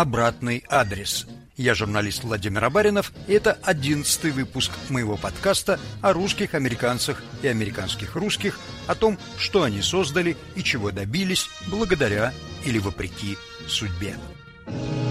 «Обратный адрес». Я журналист Владимир Абаринов, и это одиннадцатый выпуск моего подкаста о русских американцах и американских русских, о том, что они создали и чего добились благодаря или вопреки судьбе. В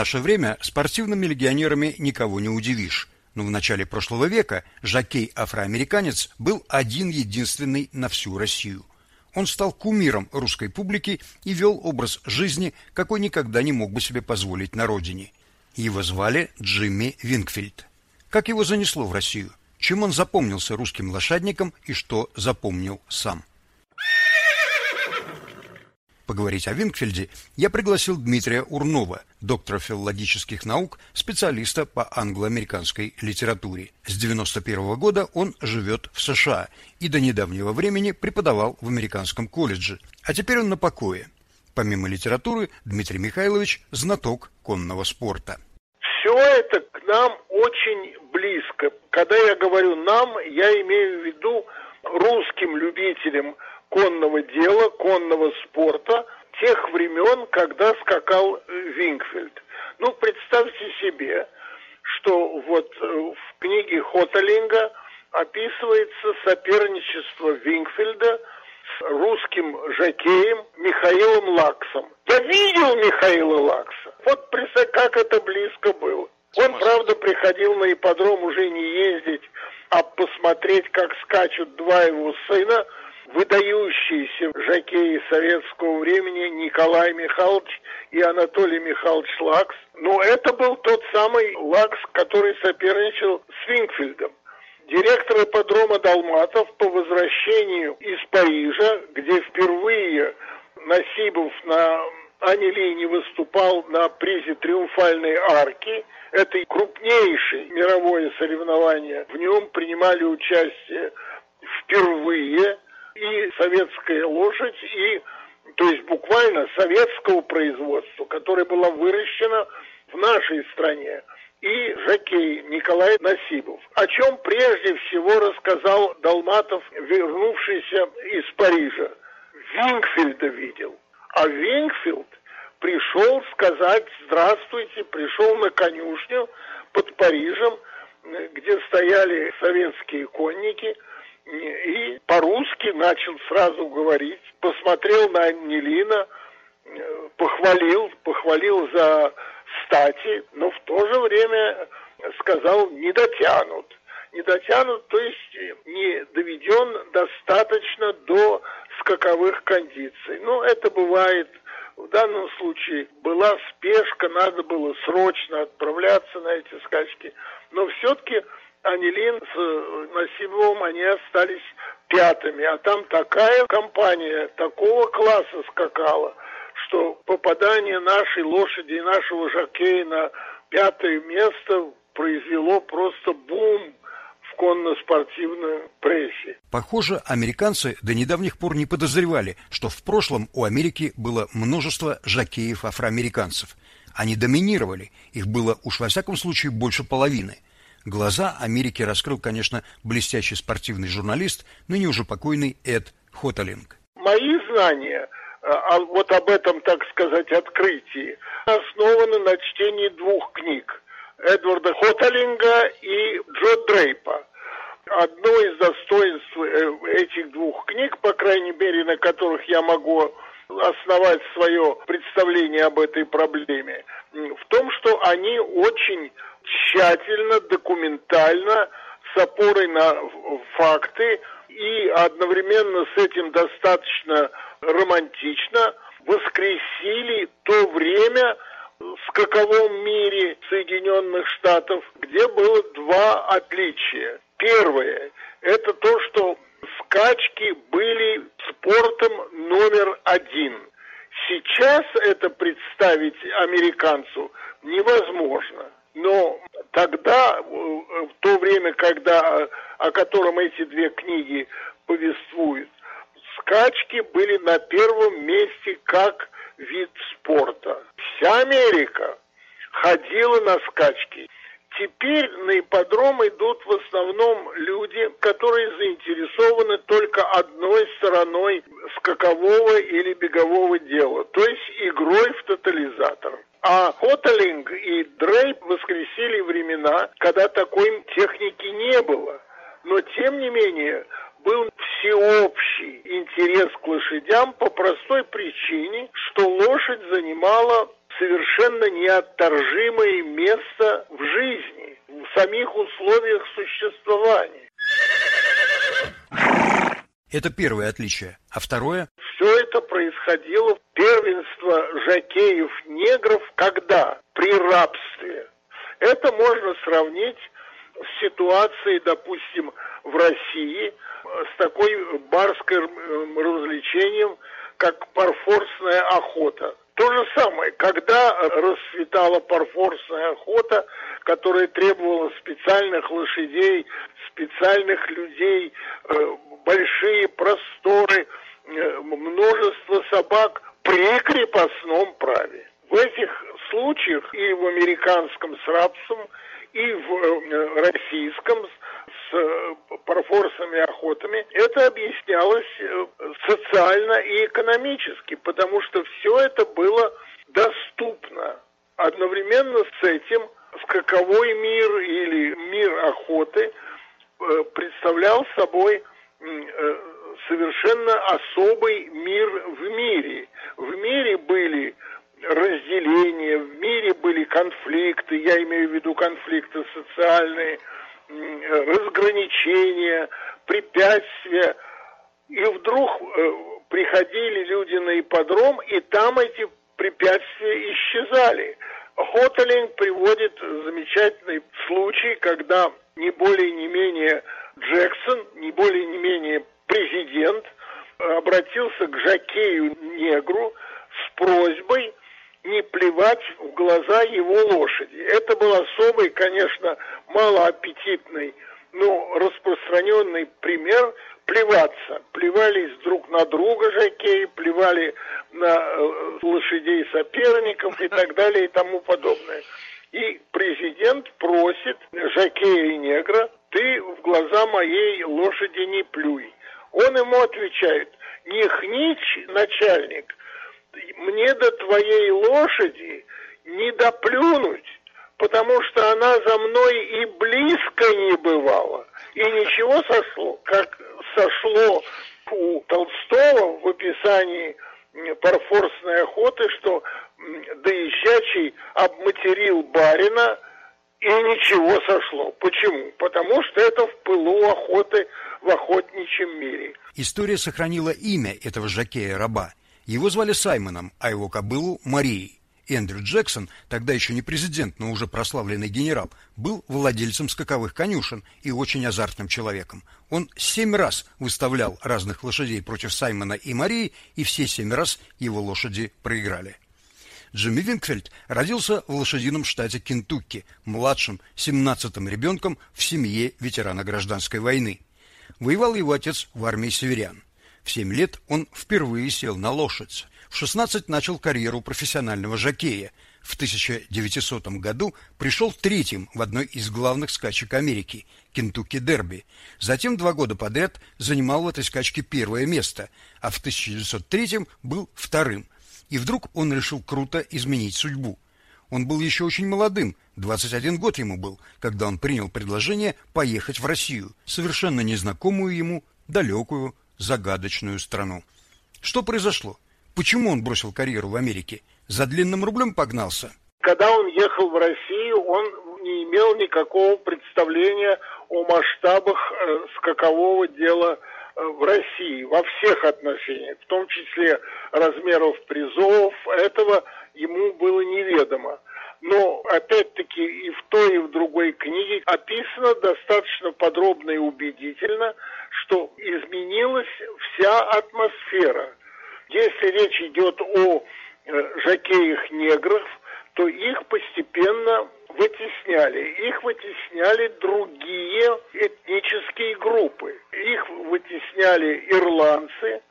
наше время спортивными легионерами никого не удивишь. Но в начале прошлого века жокей-афроамериканец был один-единственный на всю Россию. Он стал кумиром русской публики и вел образ жизни, какой никогда не мог бы себе позволить на родине. Его звали Джимми Вингфильд. Как его занесло в Россию? Чем он запомнился русским лошадникам и что запомнил сам? Поговорить о Вингфельде я пригласил Дмитрия Урнова, доктора филологических наук, специалиста по англо-американской литературе. С 91 года он живет в США и до недавнего времени преподавал в американском колледже, а теперь он на покое. Помимо литературы, Дмитрий Михайлович – знаток конного спорта. Все это к нам очень близко. Когда я говорю «нам», я имею в виду русским любителям конного дела, конного спорта тех времен, когда скакал э, Вингфельд. Ну, представьте себе, что вот э, в книге Хотелинга описывается соперничество Вингфельда с русским жокеем Михаилом Лаксом. Я видел Михаила Лакса. Вот как это близко было. Он, правда, приходил на ипподром уже не ездить, а посмотреть, как скачут два его сына – выдающиеся жокеи советского времени Николай Михайлович и Анатолий Михайлович Лакс. Но это был тот самый Лакс, который соперничал с Вингфельдом. Директор ипподрома Далматов по возвращению из Парижа, где впервые Насибов на Анилине выступал на призе Триумфальной арки. Это крупнейшее мировое соревнование. В нем принимали участие впервые и советская лошадь, и то есть буквально советского производства, которая была выращена в нашей стране, и жокей Николай Насибов, о чем прежде всего рассказал Долматов, вернувшийся из Парижа. Вингфельда видел, а Вингфельд пришел сказать «Здравствуйте», пришел на конюшню под Парижем, где стояли советские конники – и по-русски начал сразу говорить, посмотрел на Нелина, э, похвалил, похвалил за стати, но в то же время сказал «не дотянут». Не дотянут, то есть не доведен достаточно до скаковых кондиций. Ну, это бывает в данном случае была спешка, надо было срочно отправляться на эти скачки. Но все-таки Анилин с э, Насибовым, они остались пятыми. А там такая компания, такого класса скакала, что попадание нашей лошади и нашего жокея на пятое место произвело просто бум в конно-спортивной прессе. Похоже, американцы до недавних пор не подозревали, что в прошлом у Америки было множество жокеев-афроамериканцев. Они доминировали, их было уж во всяком случае больше половины – Глаза Америки раскрыл, конечно, блестящий спортивный журналист, ныне уже покойный Эд Хоталинг. Мои знания а вот об этом, так сказать, открытии основаны на чтении двух книг Эдварда Хоталинга и Джо Дрейпа. Одно из достоинств э, этих двух книг, по крайней мере, на которых я могу основать свое представление об этой проблеме, в том, что они очень тщательно, документально, с опорой на факты и одновременно с этим достаточно романтично воскресили то время в скаковом мире Соединенных Штатов, где было два отличия. Первое – это то, что скачки были спортом номер один. Сейчас это представить американцу невозможно. Но тогда, в то время, когда, о котором эти две книги повествуют, скачки были на первом месте как вид спорта. Вся Америка ходила на скачки. Теперь на ипподром идут в основном люди, которые заинтересованы только одной стороной скакового или бегового дела, то есть игрой в тотализатор. А Хотелинг и Дрейп воскресили времена, когда такой техники не было. Но, тем не менее, был всеобщий интерес к лошадям по простой причине, что лошадь занимала совершенно неотторжимое место в жизни, в самих условиях существования. Это первое отличие. А второе? Все это происходило первенство жакеев-негров когда? При рабстве. Это можно сравнить с ситуацией, допустим, в России, с такой барской развлечением, как парфорсная охота. То же самое, когда расцветала парфорсная охота, которая требовала специальных лошадей, специальных людей, э, большие просторы, э, множество собак при крепостном праве. В этих случаях и в американском с рабством, и в э, российском с парфорсными охотами, это объяснялось э, социально и экономически, потому что все это было доступно. Одновременно с этим скаковой мир или мир охоты э, представлял собой э, совершенно особый мир в мире. В мире были разделения, в мире были конфликты, я имею в виду конфликты социальные, разграничения, препятствия. И вдруг э, приходили люди на ипподром, и там эти препятствия исчезали. Хотелинг приводит замечательный случай, когда не более не менее Джексон, не более не менее президент обратился к Жакею-негру с просьбой не плевать в глаза его лошади. Это был особый, конечно, малоаппетитный, но распространенный пример плеваться. Плевались друг на друга жакеи, плевали на э, лошадей соперников и так далее и тому подобное. И президент просит жакея и негра, ты в глаза моей лошади не плюй. Он ему отвечает, не хничь, начальник, мне до твоей лошади не доплюнуть, потому что она за мной и близко не бывала. И ничего сошло, как сошло у Толстого в описании парфорсной охоты, что доезжачий обматерил барина, и ничего сошло. Почему? Потому что это в пылу охоты в охотничьем мире. История сохранила имя этого жакея-раба его звали Саймоном, а его кобылу Марией. Эндрю Джексон, тогда еще не президент, но уже прославленный генерал, был владельцем скаковых конюшен и очень азартным человеком. Он семь раз выставлял разных лошадей против Саймона и Марии, и все семь раз его лошади проиграли. Джимми Винкфельд родился в лошадином штате Кентукки, младшим, семнадцатым ребенком в семье ветерана гражданской войны. Воевал его отец в армии северян. В семь лет он впервые сел на лошадь. В 16 начал карьеру профессионального жокея. В 1900 году пришел третьим в одной из главных скачек Америки Кентукки Дерби. Затем два года подряд занимал в этой скачке первое место, а в 1903 был вторым. И вдруг он решил круто изменить судьбу. Он был еще очень молодым, 21 год ему был, когда он принял предложение поехать в Россию, совершенно незнакомую ему, далекую, загадочную страну. Что произошло? Почему он бросил карьеру в Америке? За длинным рублем погнался? Когда он ехал в Россию, он не имел никакого представления о масштабах э, скакового дела в России во всех отношениях, в том числе размеров призов, этого ему было неведомо. Но, опять-таки, и в той, и в другой книге описано достаточно подробно и убедительно, что изменилась вся атмосфера. Если речь идет о э, жакеях негров, то их постепенно вытесняли. Их вытесняли другие этнические группы. Их вытесняли ирландцы.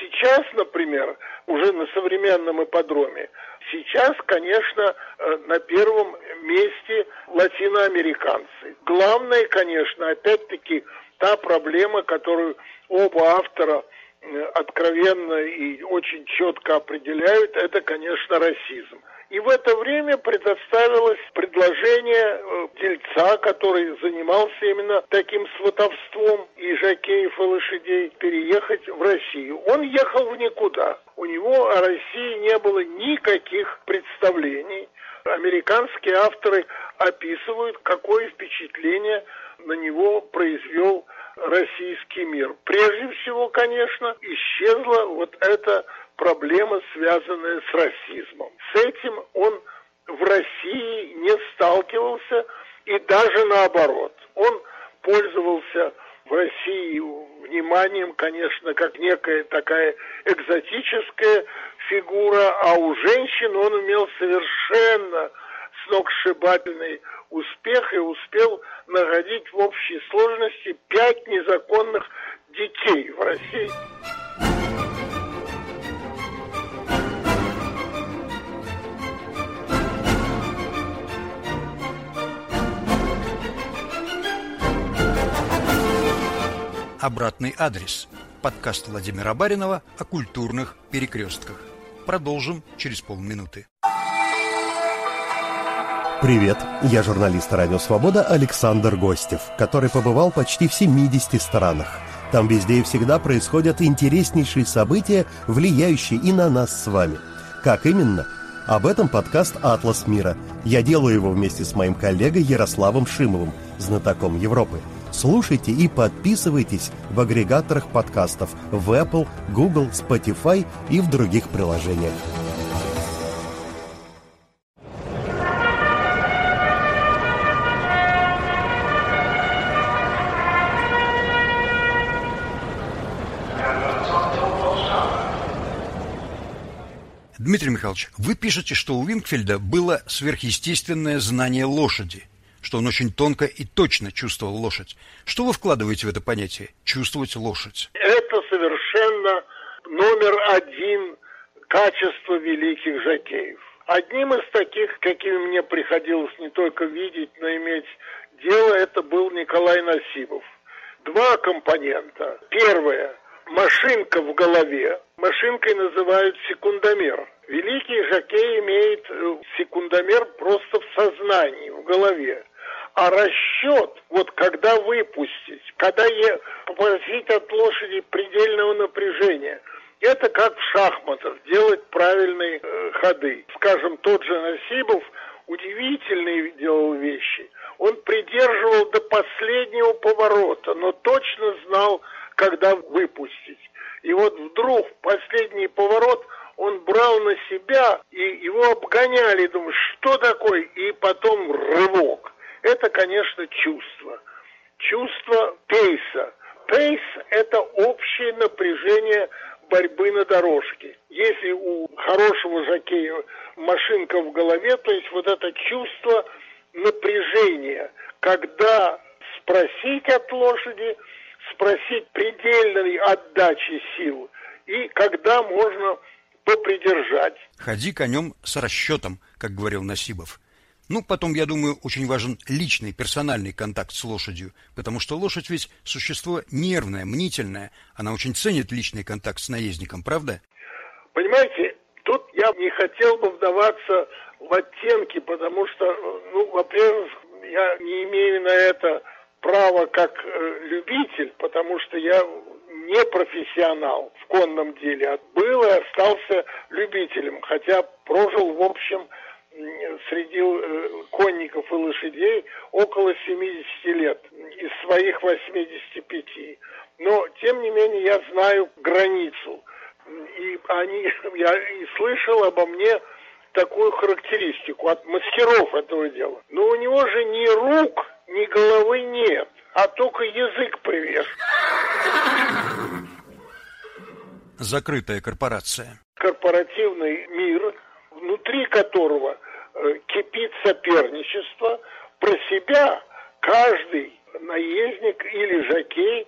Сейчас, например, уже на современном ипподроме, сейчас, конечно, э, на первом месте латиноамериканцы. Главное, конечно, опять-таки, та проблема, которую оба автора э, откровенно и очень четко определяют, это, конечно, расизм. И в это время предоставилось предложение э, дельца, который занимался именно таким сватовством и жакеев и лошадей, переехать в Россию. Он ехал в никуда. У него о России не было никаких представлений. Американские авторы описывают, какое впечатление на него произвел российский мир. Прежде всего, конечно, исчезла вот эта проблема, связанная с расизмом. С этим он в России не сталкивался и даже наоборот. Он пользовался в России вниманием, конечно, как некая такая экзотическая фигура, а у женщин он имел совершенно сногсшибательный успех и успел наградить в общей сложности пять незаконных детей в России. Обратный адрес. Подкаст Владимира Баринова о культурных перекрестках. Продолжим через полминуты. Привет, я журналист «Радио Свобода» Александр Гостев, который побывал почти в 70 странах. Там везде и всегда происходят интереснейшие события, влияющие и на нас с вами. Как именно? Об этом подкаст «Атлас мира». Я делаю его вместе с моим коллегой Ярославом Шимовым, знатоком Европы – Слушайте и подписывайтесь в агрегаторах подкастов в Apple, Google, Spotify и в других приложениях. Дмитрий Михайлович, вы пишете, что у Винкфельда было сверхъестественное знание лошади – что он очень тонко и точно чувствовал лошадь. Что вы вкладываете в это понятие «чувствовать лошадь»? Это совершенно номер один качества великих жакеев. Одним из таких, какими мне приходилось не только видеть, но иметь дело, это был Николай Насибов. Два компонента. Первое – машинка в голове. Машинкой называют секундомер. Великий жокей имеет э, секундомер просто в сознании, в голове. А расчет, вот когда выпустить, когда е, попросить от лошади предельного напряжения, это как в шахматах, делать правильные э, ходы. Скажем, тот же Насибов удивительные делал вещи. Он придерживал до последнего поворота, но точно знал, когда выпустить. И вот вдруг последний поворот он брал на себя, и его обгоняли, думаю, что такое, и потом рывок это, конечно, чувство. Чувство пейса. Пейс – это общее напряжение борьбы на дорожке. Если у хорошего жокея машинка в голове, то есть вот это чувство напряжения, когда спросить от лошади, спросить предельной отдачи сил, и когда можно попридержать. Ходи конем с расчетом, как говорил Насибов. Ну, потом, я думаю, очень важен личный, персональный контакт с лошадью, потому что лошадь ведь существо нервное, мнительное. Она очень ценит личный контакт с наездником, правда? Понимаете, тут я не хотел бы вдаваться в оттенки, потому что, ну, во-первых, я не имею на это права как э, любитель, потому что я не профессионал в конном деле, а был и остался любителем, хотя прожил, в общем, среди э, конников и лошадей около 70 лет из своих 85. Но, тем не менее, я знаю границу. И они, я и слышал обо мне такую характеристику от мастеров этого дела. Но у него же ни рук, ни головы нет, а только язык привез. Закрытая корпорация. Корпоративный мир внутри которого кипит соперничество, про себя каждый наездник или жокей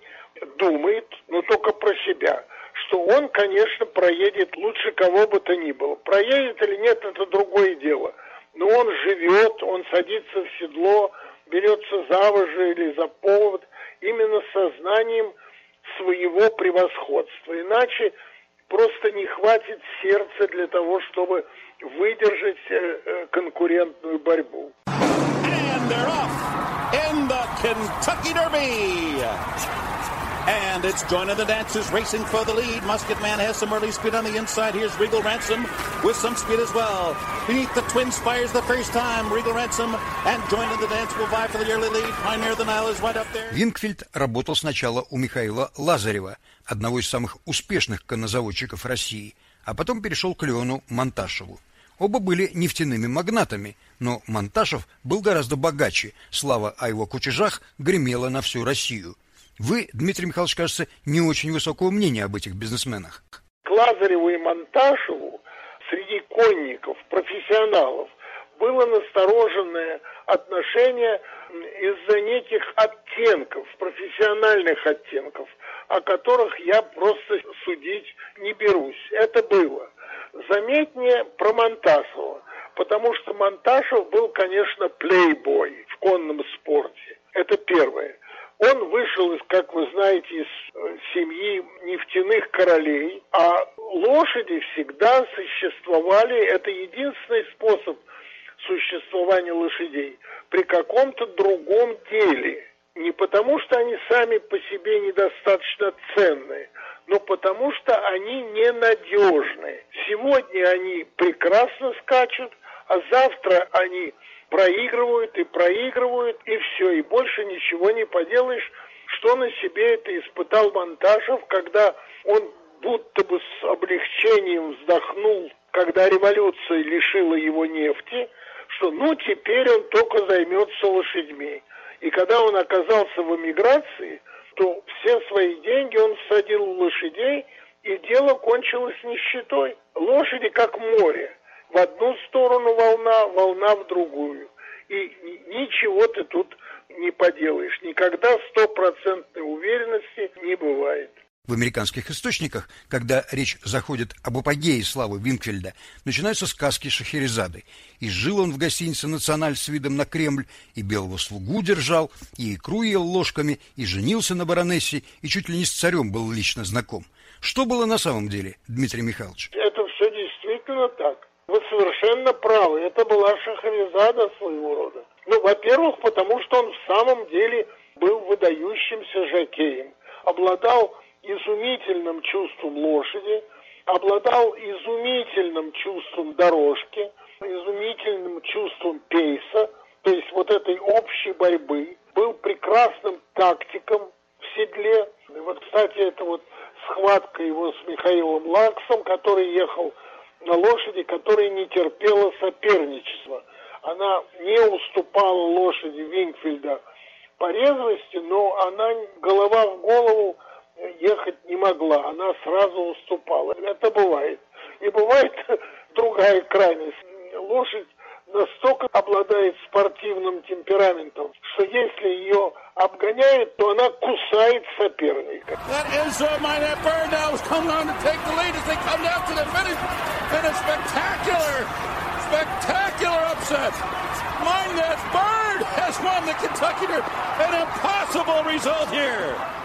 думает, но только про себя, что он, конечно, проедет лучше кого бы то ни было. Проедет или нет, это другое дело. Но он живет, он садится в седло, берется за вожжи или за повод именно сознанием своего превосходства. Иначе просто не хватит сердца для того, чтобы выдержать э, э, конкурентную борьбу. And they're off in the Kentucky Derby. And it's joining the dancers racing for the lead. Musket Man has some early speed on the inside. Here's Regal Ransom with some speed as well. Beneath the Twin Spires the first time. Regal Ransom and joining the dance will vie for the early lead. Pioneer the Nile is right up there. Винкфельд работал сначала у Михаила Лазарева, одного из самых успешных коннозаводчиков России, а потом перешел к Леону Монташеву. Оба были нефтяными магнатами, но Монташев был гораздо богаче. Слава о его кутежах гремела на всю Россию. Вы, Дмитрий Михайлович, кажется, не очень высокого мнения об этих бизнесменах. К Лазареву и Монташеву среди конников, профессионалов, было настороженное отношение из-за неких оттенков, профессиональных оттенков, о которых я просто судить не берусь. Это было. Заметнее про Монташева, потому что Монташев был, конечно, плейбой в конном спорте. Это первое. Он вышел, из, как вы знаете, из э, семьи нефтяных королей, а лошади всегда существовали, это единственный способ существования лошадей, при каком-то другом деле. Не потому, что они сами по себе недостаточно ценные, но потому, что они ненадежны. Сегодня они прекрасно скачут, а завтра они проигрывают и проигрывают, и все, и больше ничего не поделаешь, что на себе это испытал Монташев, когда он будто бы с облегчением вздохнул, когда революция лишила его нефти, что ну теперь он только займется лошадьми. И когда он оказался в эмиграции, то все свои деньги он всадил в лошадей, и дело кончилось нищетой. Лошади как море в одну сторону волна, волна в другую. И ничего ты тут не поделаешь. Никогда стопроцентной уверенности не бывает. В американских источниках, когда речь заходит об апогее славы Винкфельда, начинаются сказки Шахерезады. И жил он в гостинице «Националь» с видом на Кремль, и белого слугу держал, и икру ел ложками, и женился на баронессе, и чуть ли не с царем был лично знаком. Что было на самом деле, Дмитрий Михайлович? Это все действительно так. Вы совершенно правы. Это была Шахрезада своего рода. Ну, во-первых, потому что он в самом деле был выдающимся жокеем. Обладал изумительным чувством лошади, обладал изумительным чувством дорожки, изумительным чувством пейса, то есть вот этой общей борьбы, был прекрасным тактиком в седле. И вот, кстати, это вот схватка его с Михаилом Лаксом, который ехал на лошади, которая не терпела соперничества. Она не уступала лошади Винкфельда по резвости, но она голова в голову ехать не могла, она сразу уступала. Это бывает. И бывает другая крайность. Лошадь настолько обладает спортивным темпераментом, что если ее обгоняет, то она кусает соперника. That uh, upset. Minette Bird has won the Kentucky Derby. An impossible result here.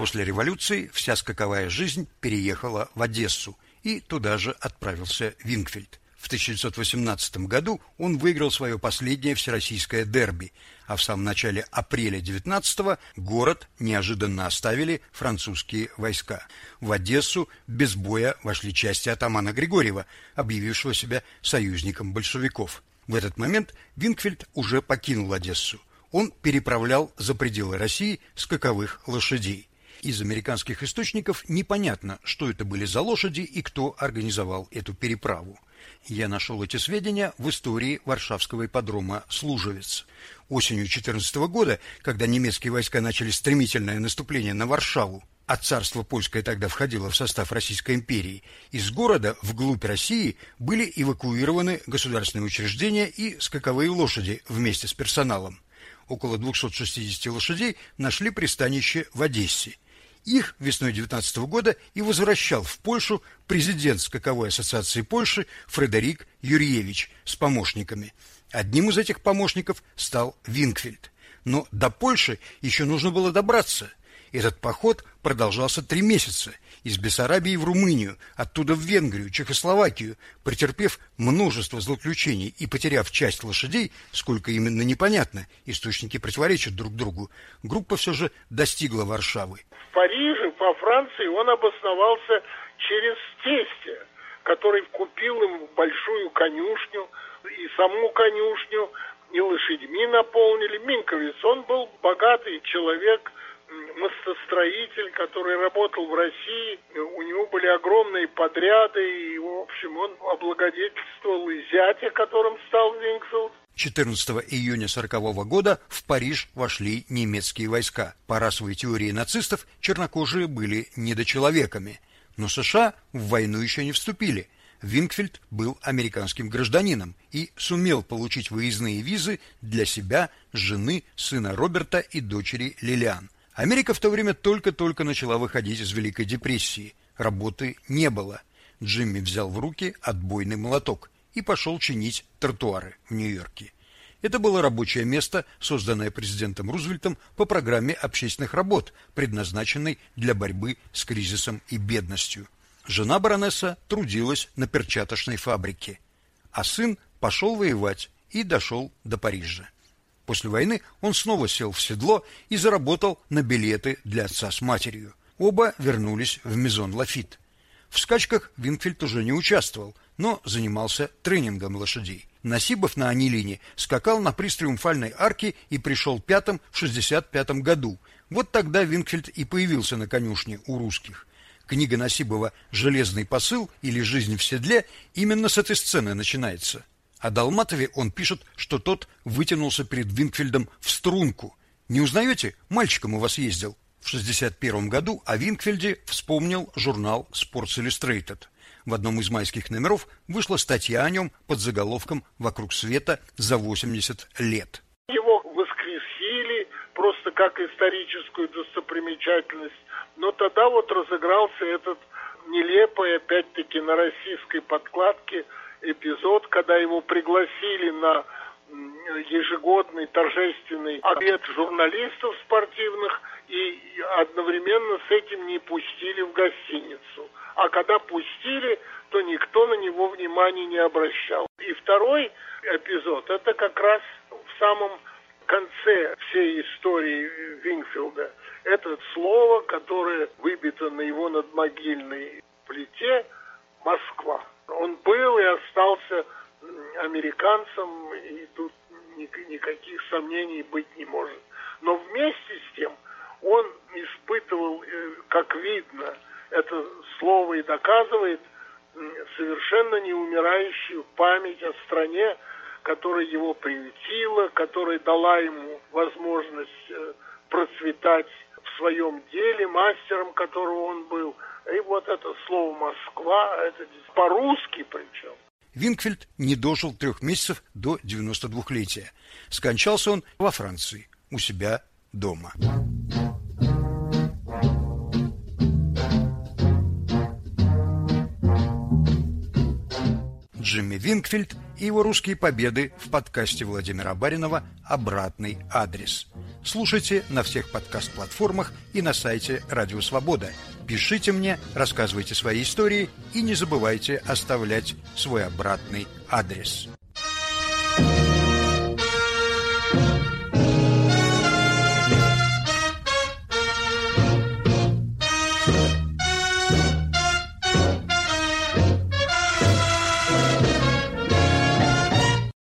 После революции вся скаковая жизнь переехала в Одессу, и туда же отправился Винкфельд. В 1918 году он выиграл свое последнее всероссийское дерби, а в самом начале апреля 19 город неожиданно оставили французские войска. В Одессу без боя вошли части атамана Григорьева, объявившего себя союзником большевиков. В этот момент Винкфельд уже покинул Одессу. Он переправлял за пределы России скаковых лошадей. Из американских источников непонятно, что это были за лошади и кто организовал эту переправу. Я нашел эти сведения в истории Варшавского ипподрома Служевец. Осенью 14 года, когда немецкие войска начали стремительное наступление на Варшаву, а царство польское тогда входило в состав Российской империи, из города вглубь России были эвакуированы государственные учреждения и скаковые лошади вместе с персоналом. Около 260 лошадей нашли пристанище в Одессе. Их весной 19 года и возвращал в Польшу президент Скаковой ассоциации Польши Фредерик Юрьевич с помощниками. Одним из этих помощников стал Винкфельд. Но до Польши еще нужно было добраться. Этот поход продолжался три месяца из Бессарабии в Румынию, оттуда в Венгрию, Чехословакию, претерпев множество злоключений и потеряв часть лошадей, сколько именно непонятно, источники противоречат друг другу, группа все же достигла Варшавы. В Париже, по Франции, он обосновался через тестя, который купил им большую конюшню, и саму конюшню, и лошадьми наполнили. Минковец, он был богатый человек, мостостроитель, который работал в России. У него были огромные подряды, и, в общем, он облагодетельствовал и зятя, которым стал Винкселд. 14 июня 40 года в Париж вошли немецкие войска. По расовой теории нацистов чернокожие были недочеловеками. Но США в войну еще не вступили. Винкфельд был американским гражданином и сумел получить выездные визы для себя, жены, сына Роберта и дочери Лилиан. Америка в то время только-только начала выходить из Великой депрессии. Работы не было. Джимми взял в руки отбойный молоток и пошел чинить тротуары в Нью-Йорке. Это было рабочее место, созданное президентом Рузвельтом по программе общественных работ, предназначенной для борьбы с кризисом и бедностью. Жена баронесса трудилась на перчаточной фабрике, а сын пошел воевать и дошел до Парижа. После войны он снова сел в седло и заработал на билеты для отца с матерью. Оба вернулись в Мезон Лафит. В скачках Винфельд уже не участвовал, но занимался тренингом лошадей. Насибов на Анилине скакал на приз Триумфальной арки и пришел пятым в 65 году. Вот тогда Винкфельд и появился на конюшне у русских. Книга Насибова «Железный посыл» или «Жизнь в седле» именно с этой сцены начинается. О Долматове он пишет, что тот вытянулся перед Винкфельдом в струнку. Не узнаете? Мальчиком у вас ездил. В 61 году о Винкфельде вспомнил журнал Sports Illustrated. В одном из майских номеров вышла статья о нем под заголовком «Вокруг света за 80 лет». Его воскресили просто как историческую достопримечательность, но тогда вот разыгрался этот нелепый, опять-таки, на российской подкладке эпизод, когда его пригласили на ежегодный торжественный обед журналистов спортивных и одновременно с этим не пустили в гостиницу. А когда пустили, то никто на него внимания не обращал. И второй эпизод, это как раз в самом конце всей истории Винфилда. Это слово, которое выбито на его надмогильной плите «Москва». Он был и остался американцем, и тут никаких сомнений быть не может. Но вместе с тем он испытывал, э, как видно, это слово и доказывает, совершенно неумирающую память о стране, которая его приютила, которая дала ему возможность э, процветать своем деле, мастером которого он был. И вот это слово «Москва», это по-русски причем. Винкфельд не дожил трех месяцев до 92-летия. Скончался он во Франции, у себя дома. Джимми Винкфильд и его русские победы в подкасте Владимира Баринова «Обратный адрес». Слушайте на всех подкаст-платформах и на сайте Радио Свобода. Пишите мне, рассказывайте свои истории и не забывайте оставлять свой обратный адрес.